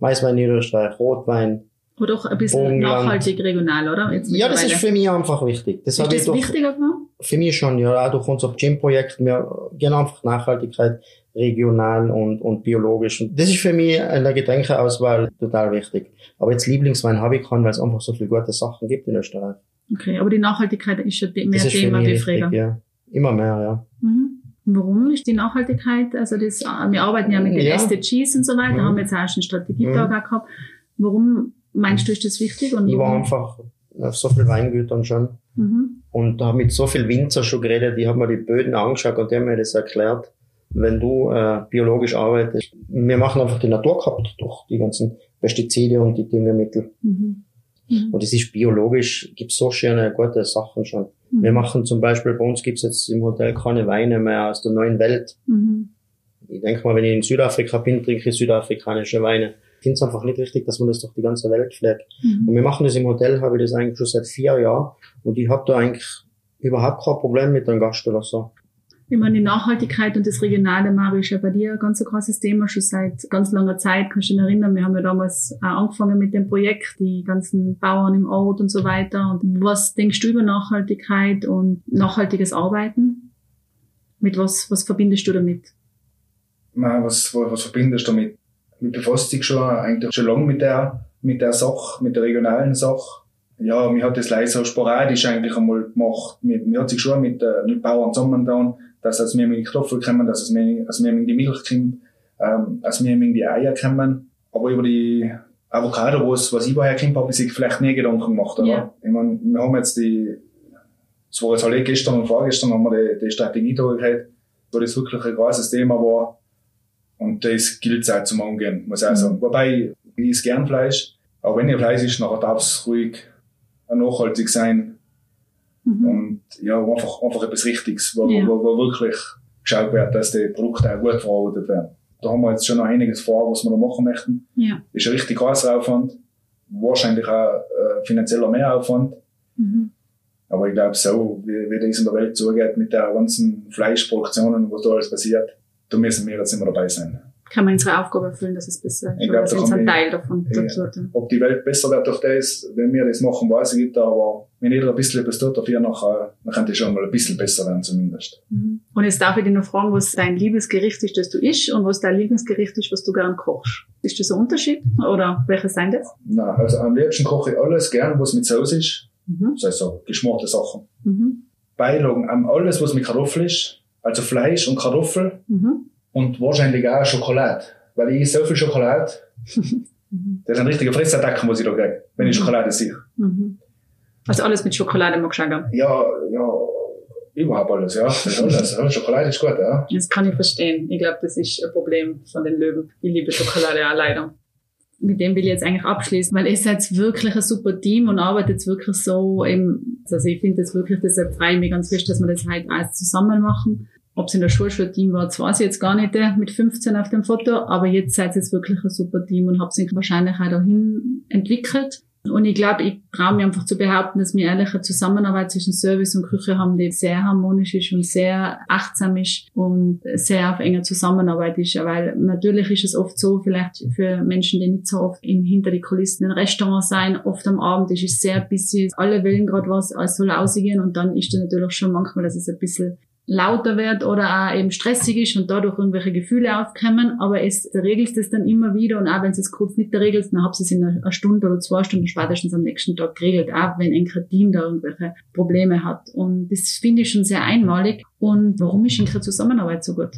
Weißwein Niederösterreich, Rotwein.
Oder auch ein bisschen
Burgenland.
nachhaltig regional, oder?
Ja, das ist für mich einfach wichtig. Das
ist
ich
das wichtiger geworden?
Für mich schon, ja, auch durch unser Gym-Projekt, wir gehen einfach Nachhaltigkeit regional und, und biologisch. Und das ist für mich in der Getränkeauswahl total wichtig. Aber jetzt Lieblingswein habe ich keinen, weil es einfach so viele gute Sachen gibt in Österreich.
Okay, aber die Nachhaltigkeit ist schon de- mehr
Das ist
Thema wie früher.
ja. Immer mehr, ja.
Mhm. Warum ist die Nachhaltigkeit? Also das, äh, wir arbeiten ja mit den
Ja.
SDGs und so weiter,
Mhm.
haben jetzt auch schon einen Strategietag auch gehabt. Warum meinst du, ist das wichtig? Und
Ich war einfach auf so vielen Weingütern schon
Mhm.
und habe mit so vielen Winzer schon geredet, die haben mir die Böden angeschaut und die haben mir das erklärt. Wenn du äh, biologisch arbeitest, wir machen einfach die Natur kaputt durch die ganzen Pestizide und die Düngemittel.
Mhm. Mhm.
Und es ist biologisch, gibt's so schöne, gute Sachen schon. Wir
Mhm.
machen zum Beispiel, bei uns gibt's jetzt im Hotel keine Weine mehr aus der neuen Welt.
Mhm.
Ich denke mal, wenn ich in Südafrika bin, trinke ich südafrikanische Weine. Ich finde es einfach nicht richtig, dass man das durch die ganze Welt pflegt.
Mhm.
Und wir machen das im Hotel, habe ich das eigentlich schon seit vier Jahren. Und ich habe da eigentlich überhaupt kein Problem mit einem Gast oder so.
Ich meine, die Nachhaltigkeit und das Regionale, Mario, ist ja bei dir ein ganz ein großes Thema, schon seit ganz langer Zeit. Kannst du dich erinnern, wir haben ja damals auch angefangen mit dem Projekt, die ganzen Bauern im Ort und so weiter. Und was denkst du über Nachhaltigkeit und nachhaltiges Arbeiten? Mit was, was verbindest du damit?
Na, was, was, was verbindest du damit? Befasst dich schon eigentlich schon lange mit der, mit der Sache, mit der regionalen Sache. Ja, mir hat das leider so sporadisch eigentlich einmal gemacht. Mir, mir hat sich schon mit, äh, mit Bauern zusammengetan, dass als wir mit die Kartoffeln kommen, dass es mir, als wir mit die Milch kommen, ähm, als wir mit die Eier kommen. Aber über die Avocado, was, was ich woher kommt, habe ich sich vielleicht nie Gedanken gemacht, oder?
Ja.
Ich meine, wir haben jetzt die, es war jetzt halt eh gestern und vorgestern haben wir die, die Strategie da gehabt, wo das wirklich ein großes Thema war. Und das gilt auch zum Angehen, muss ich auch
Mhm.
sagen. Wobei, ich esse gern Fleisch. Aber wenn ihr Fleisch isst, nachher darf es ruhig nachhaltig sein.
Mhm.
Und ja, einfach, einfach etwas Richtiges, wo,
Ja.
wo, wo wirklich geschaut wird, dass die Produkte auch gut verarbeitet werden. Da haben wir jetzt schon noch einiges vor, was wir da machen möchten.
Ja.
Ist ein richtig großer Aufwand. Wahrscheinlich auch äh, finanzieller Mehraufwand.
Mhm.
Aber ich glaube, so, wie, wie das in der Welt zugeht, mit der ganzen Fleischproduktionen, was da alles passiert, da müssen wir jetzt immer dabei sein.
Kann man unsere Aufgabe erfüllen, dass es besser
Ich
ist.
glaub,
Oder
da kann
ein Teil davon
Ja.
dazu.
Ob die Welt besser wird durch das, wenn wir das machen, weiß ich nicht, aber wenn jeder ein bisschen etwas tut dafür, nachher, dann könnte es schon mal ein bisschen besser werden zumindest.
Mhm. Und jetzt darf ich dich noch fragen, was dein Liebesgericht ist, das du isst und was dein Lieblingsgericht ist, was du gern kochst. Ist das ein Unterschied? Oder welche sind das?
Na, also am liebsten koche ich alles gern, was mit Sauce ist.
Mhm.
Das heißt so geschmorte Sachen.
Mhm.
Beilagen, am alles, was mit Kartoffel ist. Also Fleisch und Kartoffel
Mhm.
und wahrscheinlich auch Schokolade. Weil ich so viel Schokolade, das ist ein richtiger Fressattacken, was ich da kriege, wenn ich
Mhm.
Schokolade sehe.
Mhm. Also alles mit Schokolade magst du auch.
Ja, ja, überhaupt alles, ja. Alles. Schokolade ist gut, ja.
Das kann ich verstehen. Ich glaube, das ist ein Problem von den Löwen. Ich liebe Schokolade auch leider. Mit dem will ich jetzt eigentlich abschließen, weil ihr seid wirklich ein super Team und arbeitet wirklich so im, also ich finde das wirklich, deshalb freue ich mich ganz fest, dass wir das heute alles zusammen machen. Ob es in der Schule schon Team war, das weiß ich jetzt gar nicht äh, mit 15 auf dem Foto, aber jetzt seid ihr jetzt wirklich ein super Team und habt sich wahrscheinlich auch dahin entwickelt. Und ich glaube, ich traue mir einfach zu behaupten, dass wir ehrlich eine Zusammenarbeit zwischen Service und Küche haben, die sehr harmonisch ist und sehr achtsam ist und sehr auf enger Zusammenarbeit ist. Weil natürlich ist es oft so, vielleicht für Menschen, die nicht so oft in, hinter die Kulissen in Restaurants sein, oft am Abend ist es sehr busy, alle wollen gerade was, alles soll ausgehen und dann ist es natürlich schon manchmal, dass es ein bisschen lauter wird oder auch eben stressig ist und dadurch irgendwelche Gefühle aufkommen, aber es du regelst es dann immer wieder und auch wenn es kurz nicht regelst, dann habt ihr es in einer Stunde oder zwei Stunden spätestens am nächsten Tag geregelt, auch wenn ein Team da irgendwelche Probleme hat. Und das finde ich schon sehr einmalig. Und warum ist unsere Zusammenarbeit so gut?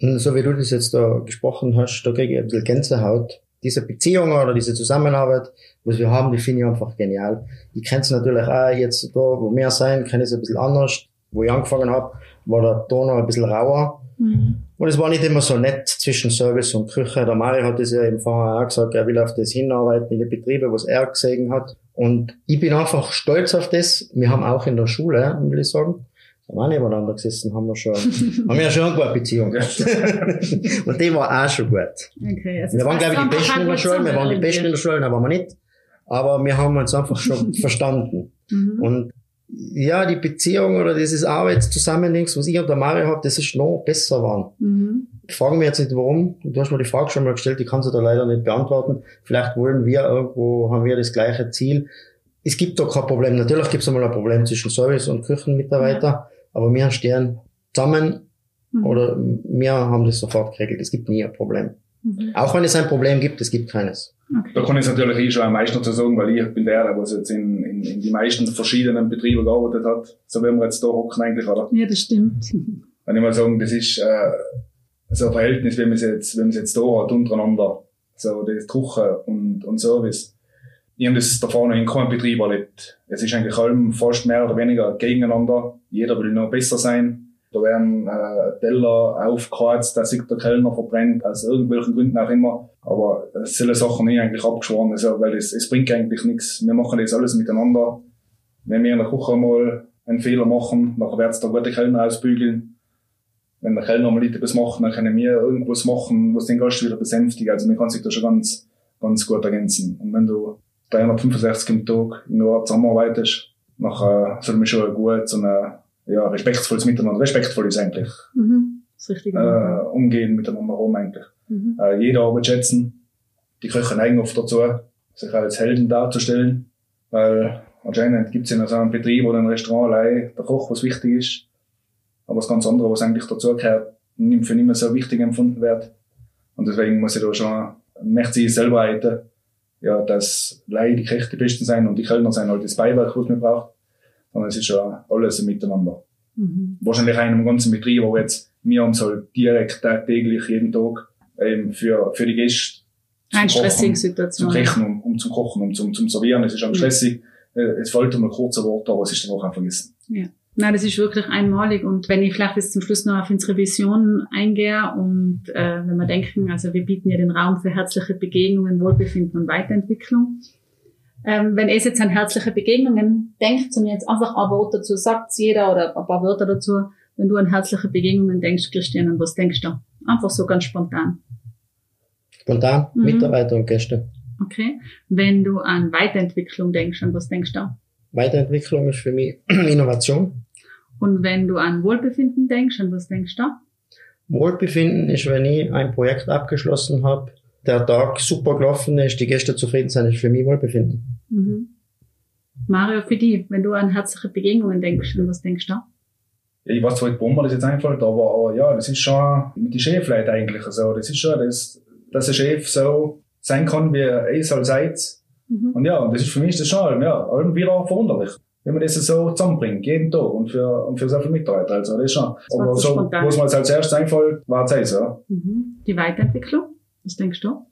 So wie du das jetzt da gesprochen hast, da kriege ich ein bisschen Gänsehaut. Diese Beziehung oder diese Zusammenarbeit, was wir haben, die finde ich einfach genial. Ich kenne es natürlich auch jetzt da, wo wir sein, kenne ich es ein bisschen anders. Wo ich angefangen habe, war der Ton noch ein bisschen rauer. Mhm. Und es war nicht immer so nett zwischen Service und Küche. Der Mario hat es ja eben vorher auch gesagt, er will auf das hinarbeiten in die Betriebe, was er gesehen hat. Und ich bin einfach stolz auf das. Wir haben auch in der Schule, will ich sagen, da waren nebeneinander gesessen, haben wir schon, haben wir ja schon eine gute Beziehung gehabt. und die war auch schon gut. Okay, also wir waren, glaube ich, die Besten in der Schule, wir waren die Besten in der Schule, aber wir nicht. Aber wir haben uns einfach schon verstanden. Mhm. Und ja, die Beziehung oder dieses Arbeitszusammenlings, was ich und der Mario habe, das ist noch besser geworden. Mhm. Ich frage mich jetzt nicht warum. Du hast mir die Frage schon mal gestellt, ich kann sie da leider nicht beantworten. Vielleicht wollen wir irgendwo, haben wir das gleiche Ziel. Es gibt da kein Problem. Natürlich gibt es einmal ein Problem zwischen Service und Küchenmitarbeiter, ja. aber wir stehen zusammen mhm. oder wir haben das sofort geregelt. Es gibt nie ein Problem. Mhm. Auch wenn es ein Problem gibt, es gibt keines.
Okay. Da kann ich es natürlich eh schon am meisten dazu sagen, weil ich bin der, der was jetzt in, in, in die meisten verschiedenen Betrieben gearbeitet hat. So wie wir jetzt da hocken eigentlich, oder?
Ja, das stimmt.
Wenn ich mal sagen, das ist äh, so ein Verhältnis, wie man es jetzt, wie man es jetzt da hat, untereinander. So das Küche und, und Service. Ich habe das davor noch in keinem Betrieb erlebt. Es ist eigentlich allem fast mehr oder weniger gegeneinander. Jeder will noch besser sein da werden äh, Teller aufgekreuzt, dass sich der Kellner verbrennt, aus irgendwelchen Gründen auch immer. Aber sind Sachen nie eigentlich abgeschworen, also, weil es, es bringt eigentlich nichts. Wir machen das alles miteinander. Wenn wir in der Küche mal einen Fehler machen, dann wird der gute Kellner ausbügeln. Wenn der Kellner mal etwas macht, dann können wir irgendwas machen, was den Gast wieder besänftigt. Also man kann sich da schon ganz, ganz gut ergänzen. Und wenn du 365 im Tag im Jahr zusammenarbeitest, nachher soll man schon gut so eine ja, respektvolles Miteinander, respektvoll ist eigentlich. Mhm. Das Richtige. Äh, umgehen miteinander rum eigentlich. Mhm. Äh, jeder Arbeit schätzen. Die Köche neigen oft dazu, sich als Helden darzustellen, weil anscheinend gibt es in so einem Betrieb oder einem Restaurant allein der Koch, was wichtig ist, aber das ganz andere, was eigentlich dazu gehört, für nicht mehr so wichtig empfunden wird. Und deswegen muss ich da schon, möchte ich selber halten, ja, dass leider die Köche die Besten sein und die Kellner sein halt das Beiwerk, was man braucht sondern es ist schon alles miteinander. Mhm. Wahrscheinlich in einem ganzen Betrieb, wo jetzt wir uns halt direkt täglich jeden Tag ähm, für, für die Gäste
eine stressige Situation.
Zum Kochen, um, um zum Kochen, um zum, zum Servieren. Es ist am mhm. stressig. Äh, es fällt um ein kurzer Wort, aber es ist dann auch einfach vergessen.
Ja. Nein, das ist wirklich einmalig. Und wenn ich vielleicht jetzt zum Schluss noch auf unsere Vision eingehe und äh, wenn wir denken, also wir bieten ja den Raum für herzliche Begegnungen, Wohlbefinden und Weiterentwicklung. Ähm, wenn es jetzt an herzliche Begegnungen denkt und jetzt einfach ein Wort dazu sagt jeder oder ein paar Wörter dazu, wenn du an herzliche Begegnungen denkst, Christian, an was denkst du? Einfach so ganz spontan.
Spontan, mhm. Mitarbeiter und Gäste.
Okay. Wenn du an Weiterentwicklung denkst, an was denkst du?
Weiterentwicklung ist für mich Innovation.
Und wenn du an Wohlbefinden denkst, an was denkst du?
Wohlbefinden ist, wenn ich ein Projekt abgeschlossen habe, der Tag super gelaufen ist, die Gäste zufrieden sind, ist für mich Wohlbefinden. Mhm.
Mario, für dich, wenn du an herzliche Begegnungen denkst, an was denkst du da?
Ja, ich weiß zwar nicht, warum mir das jetzt einfällt, aber, aber ja, das ist schon mit die Chefleute eigentlich so. Das ist schon, dass, dass ein Chef so sein kann, wie er es halt seid. Mhm. Und ja, und das ist für mich das schon, ja, irgendwie auch verwunderlich. Wenn man das so zusammenbringt, jeden Tag und für, und für so viele Mitarbeiter. Also, das ist schon. Das aber so, was mir als erstes einfällt, war Zeit, ja.
Mhm. Die Weiterentwicklung? Was denkst du?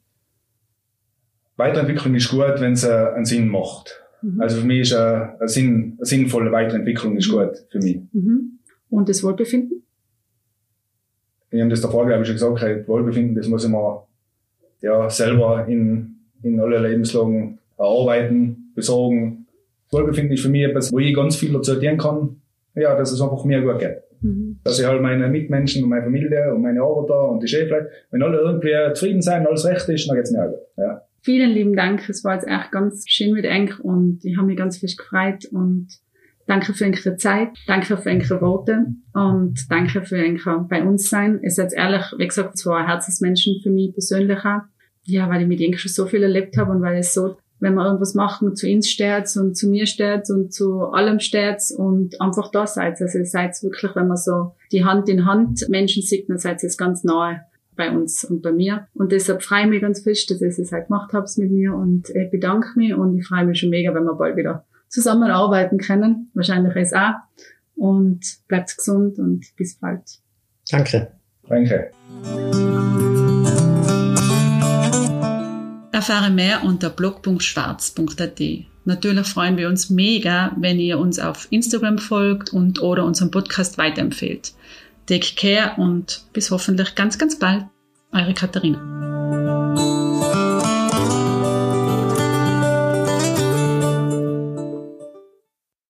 Weiterentwicklung ist gut, wenn es äh, einen Sinn macht. Mhm. Also für mich ist äh, eine, Sinn, eine sinnvolle Weiterentwicklung ist gut für mich.
Mhm. Und das Wohlbefinden?
Ich habe das davor, glaube ich, schon gesagt, Wohlbefinden, das muss ich mir ja, selber in, in alle Lebenslagen erarbeiten, besorgen. Wohlbefinden ist für mich etwas, wo ich ganz viel dazu dienen kann, ja, dass es einfach mir gut geht. Mhm. Dass ich halt meine Mitmenschen und meine Familie und meine Arbeiter und die Chefleute, wenn alle irgendwie zufrieden sind, alles recht ist, dann geht's mir auch gut. Ja.
vielen lieben Dank. Es war jetzt echt ganz schön mit euch und ich habe mich ganz fest gefreut und danke für eure Zeit, danke für eure Worte und danke für eure bei uns sein. Es ist jetzt ehrlich, wie gesagt, zwei Herzensmenschen für mich persönlich auch. Ja, weil ich mit ihnen schon so viel erlebt habe und weil es so wenn wir irgendwas machen, zu uns steht und zu mir steht und zu allem steht und einfach da seid. Also ihr seid wirklich, wenn man so die Hand in Hand Menschen sieht, dann seid ihr jetzt ganz nahe bei uns und bei mir. Und deshalb freue ich mich ganz fest, dass ihr es halt gemacht habt mit mir und ich bedanke mich und ich freue mich schon mega, wenn wir bald wieder zusammenarbeiten können. Wahrscheinlich ist auch. Und bleibt gesund und bis bald.
Danke.
Danke.
Erfahre mehr unter blog.schwarz.at. Natürlich freuen wir uns mega, wenn ihr uns auf Instagram folgt und oder unseren Podcast weiterempfehlt. Take care und bis hoffentlich ganz, ganz bald. Eure Katharina.